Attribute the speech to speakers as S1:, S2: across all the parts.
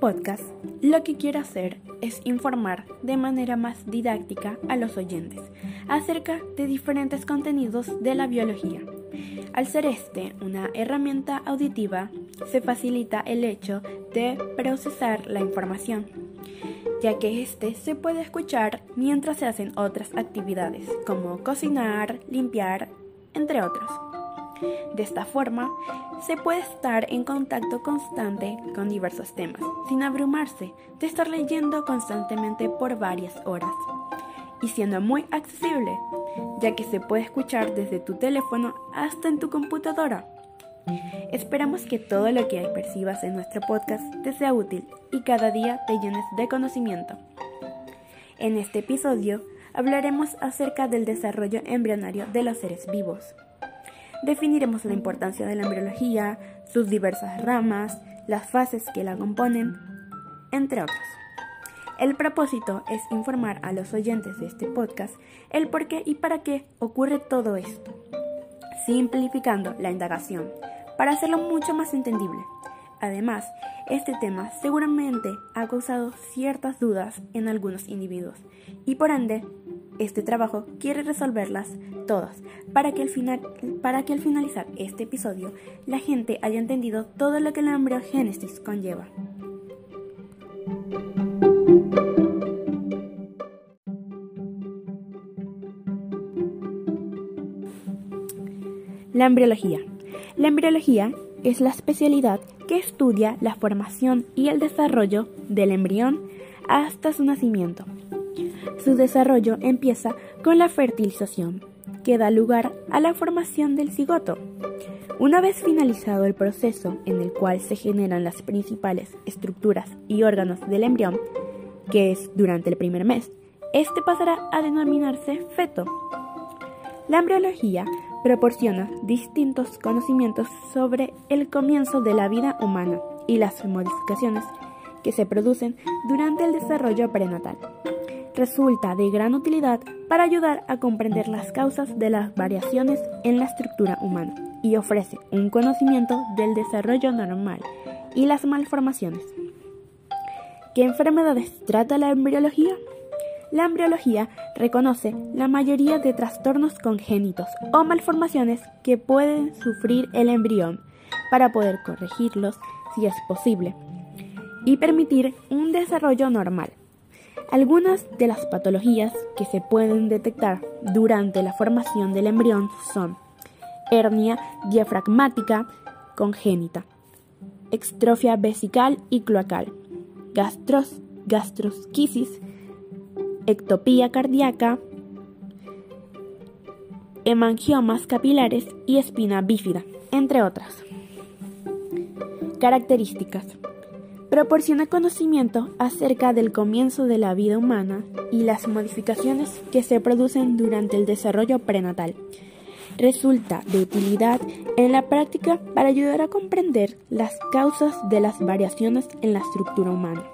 S1: Podcast lo que quiero hacer es informar de manera más didáctica a los oyentes acerca de diferentes contenidos de la biología. Al ser este una herramienta auditiva, se facilita el hecho de procesar la información, ya que este se puede escuchar mientras se hacen otras actividades como cocinar, limpiar, entre otros. De esta forma, se puede estar en contacto constante con diversos temas, sin abrumarse de estar leyendo constantemente por varias horas, y siendo muy accesible, ya que se puede escuchar desde tu teléfono hasta en tu computadora. Esperamos que todo lo que percibas en nuestro podcast te sea útil y cada día te llenes de conocimiento. En este episodio hablaremos acerca del desarrollo embrionario de los seres vivos. Definiremos la importancia de la embriología, sus diversas ramas, las fases que la componen, entre otros. El propósito es informar a los oyentes de este podcast el por qué y para qué ocurre todo esto, simplificando la indagación para hacerlo mucho más entendible. Además, este tema seguramente ha causado ciertas dudas en algunos individuos y por ende este trabajo quiere resolverlas todas para que, al final, para que al finalizar este episodio la gente haya entendido todo lo que la embriogénesis conlleva. La embriología. La embriología es la especialidad que estudia la formación y el desarrollo del embrión hasta su nacimiento. Su desarrollo empieza con la fertilización, que da lugar a la formación del cigoto. Una vez finalizado el proceso en el cual se generan las principales estructuras y órganos del embrión, que es durante el primer mes, este pasará a denominarse feto. La embriología proporciona distintos conocimientos sobre el comienzo de la vida humana y las modificaciones que se producen durante el desarrollo prenatal resulta de gran utilidad para ayudar a comprender las causas de las variaciones en la estructura humana y ofrece un conocimiento del desarrollo normal y las malformaciones. ¿Qué enfermedades trata la embriología? La embriología reconoce la mayoría de trastornos congénitos o malformaciones que pueden sufrir el embrión para poder corregirlos si es posible y permitir un desarrollo normal. Algunas de las patologías que se pueden detectar durante la formación del embrión son hernia diafragmática congénita, extrofia vesical y cloacal, gastros, gastrosquisis, ectopía cardíaca, hemangiomas capilares y espina bífida, entre otras. Características proporciona conocimiento acerca del comienzo de la vida humana y las modificaciones que se producen durante el desarrollo prenatal. Resulta de utilidad en la práctica para ayudar a comprender las causas de las variaciones en la estructura humana.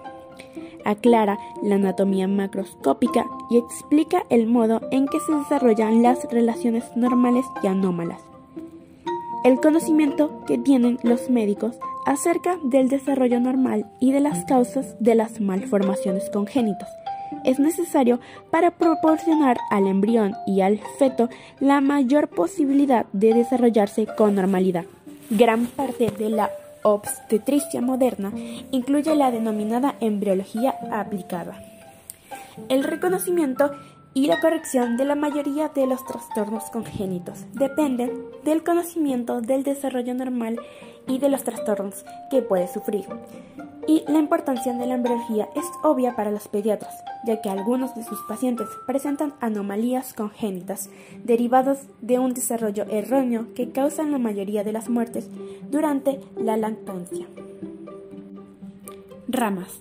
S1: Aclara la anatomía macroscópica y explica el modo en que se desarrollan las relaciones normales y anómalas. El conocimiento que tienen los médicos acerca del desarrollo normal y de las causas de las malformaciones congénitas es necesario para proporcionar al embrión y al feto la mayor posibilidad de desarrollarse con normalidad. Gran parte de la obstetricia moderna incluye la denominada embriología aplicada. El reconocimiento y la corrección de la mayoría de los trastornos congénitos dependen del conocimiento del desarrollo normal y de los trastornos que puede sufrir. Y la importancia de la embriología es obvia para los pediatras, ya que algunos de sus pacientes presentan anomalías congénitas derivadas de un desarrollo erróneo que causan la mayoría de las muertes durante la lactancia. Ramas.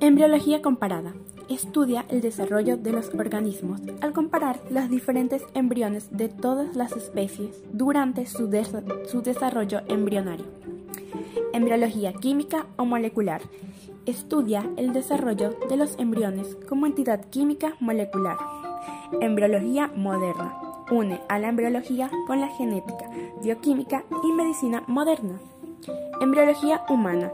S1: Embriología comparada estudia el desarrollo de los organismos al comparar los diferentes embriones de todas las especies durante su, desarrollo embrionario. Embriología química o molecular estudia el desarrollo de los embriones como entidad química molecular. Embriología moderna une a la embriología con la genética, bioquímica y medicina moderna. Embriología humana.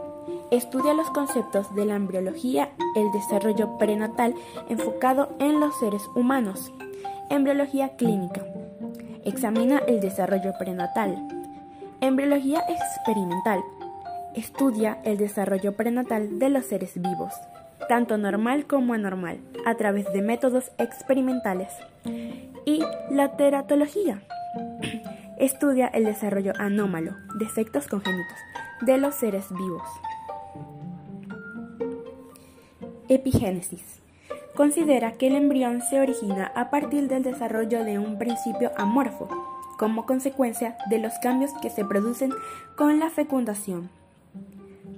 S1: Estudia los conceptos de la embriología, el desarrollo prenatal enfocado en los seres humanos. Embriología clínica. Examina el desarrollo prenatal. Embriología experimental. Estudia el desarrollo prenatal de los seres vivos, tanto normal como anormal, a través de métodos experimentales. Y la teratología. Estudia el desarrollo anómalo, defectos congénitos, de los seres vivos. Epigénesis. Considera que el embrión se origina a partir del desarrollo de un principio amorfo, como consecuencia de los cambios que se producen con la fecundación.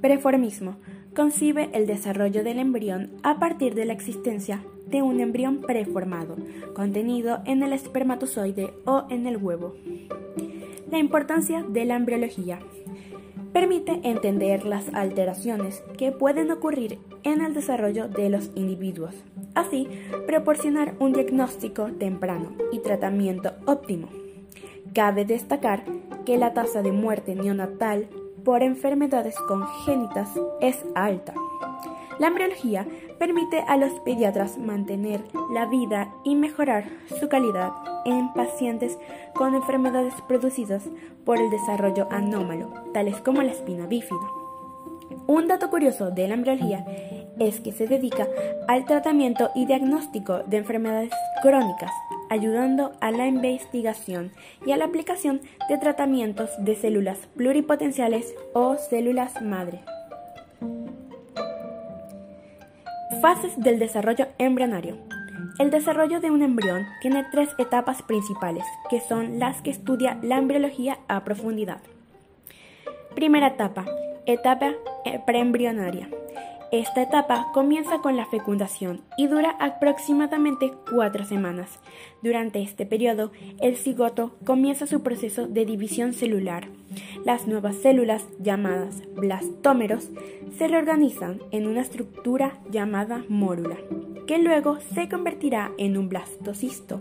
S1: Preformismo. Concibe el desarrollo del embrión a partir de la existencia de un embrión preformado, contenido en el espermatozoide o en el huevo. La importancia de la embriología. Permite entender las alteraciones que pueden ocurrir en el desarrollo de los individuos, así proporcionar un diagnóstico temprano y tratamiento óptimo. Cabe destacar que la tasa de muerte neonatal por enfermedades congénitas es alta. La embriología permite a los pediatras mantener la vida y mejorar su calidad en pacientes con enfermedades producidas por el desarrollo anómalo, tales como la espina bífida. Un dato curioso de la embriología es que se dedica al tratamiento y diagnóstico de enfermedades crónicas, ayudando a la investigación y a la aplicación de tratamientos de células pluripotenciales o células madre. Fases del desarrollo embrionario. El desarrollo de un embrión tiene tres etapas principales, que son las que estudia la embriología a profundidad. Primera etapa, etapa eh, preembrionaria. Esta etapa comienza con la fecundación y dura aproximadamente cuatro semanas. Durante este periodo, el cigoto comienza su proceso de división celular. Las nuevas células, llamadas blastómeros, se reorganizan en una estructura llamada mórula, que luego se convertirá en un blastocisto,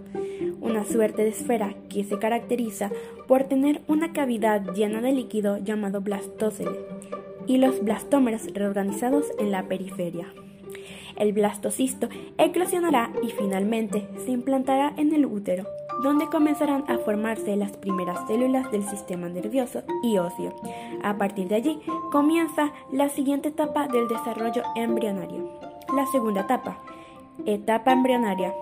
S1: una suerte de esfera que se caracteriza por tener una cavidad llena de líquido llamado blastocele y los blastómeros reorganizados en la periferia. El blastocisto eclosionará y finalmente se implantará en el útero, donde comenzarán a formarse las primeras células del sistema nervioso y óseo. A partir de allí comienza la siguiente etapa del desarrollo embrionario. La segunda etapa, etapa embrionaria,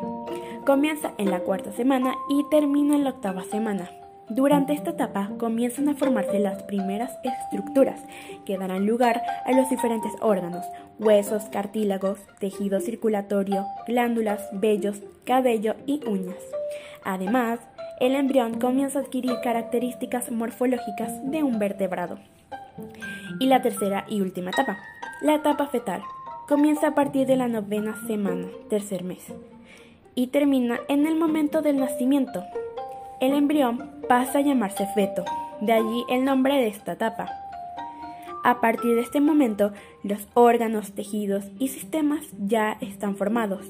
S1: comienza en la cuarta semana y termina en la octava semana. Durante esta etapa comienzan a formarse las primeras estructuras que darán lugar a los diferentes órganos, huesos, cartílagos, tejido circulatorio, glándulas, vellos, cabello y uñas. Además, el embrión comienza a adquirir características morfológicas de un vertebrado. Y la tercera y última etapa, la etapa fetal, comienza a partir de la novena semana, tercer mes, y termina en el momento del nacimiento, el embrión pasa a llamarse feto, de allí el nombre de esta etapa. A partir de este momento, los órganos, tejidos y sistemas ya están formados.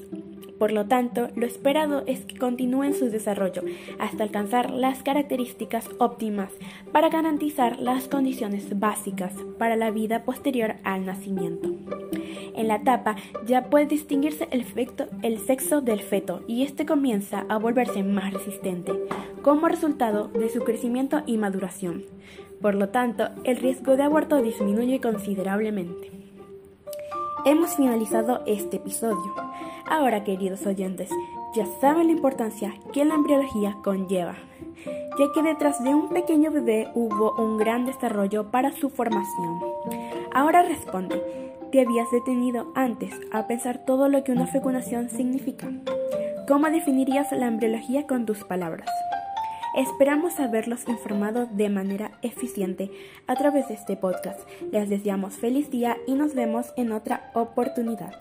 S1: Por lo tanto, lo esperado es que continúen su desarrollo hasta alcanzar las características óptimas para garantizar las condiciones básicas para la vida posterior al nacimiento. En la etapa ya puede distinguirse el, el sexo del feto y este comienza a volverse más resistente, como resultado de su crecimiento y maduración. Por lo tanto, el riesgo de aborto disminuye considerablemente. Hemos finalizado este episodio. Ahora, queridos oyentes, ya saben la importancia que la embriología conlleva, ya que detrás de un pequeño bebé hubo un gran desarrollo para su formación. Ahora responde, ¿te habías detenido antes a pensar todo lo que una fecundación significa? ¿Cómo definirías la embriología con tus palabras? Esperamos haberlos informado de manera eficiente a través de este podcast. Les deseamos feliz día y nos vemos en otra oportunidad.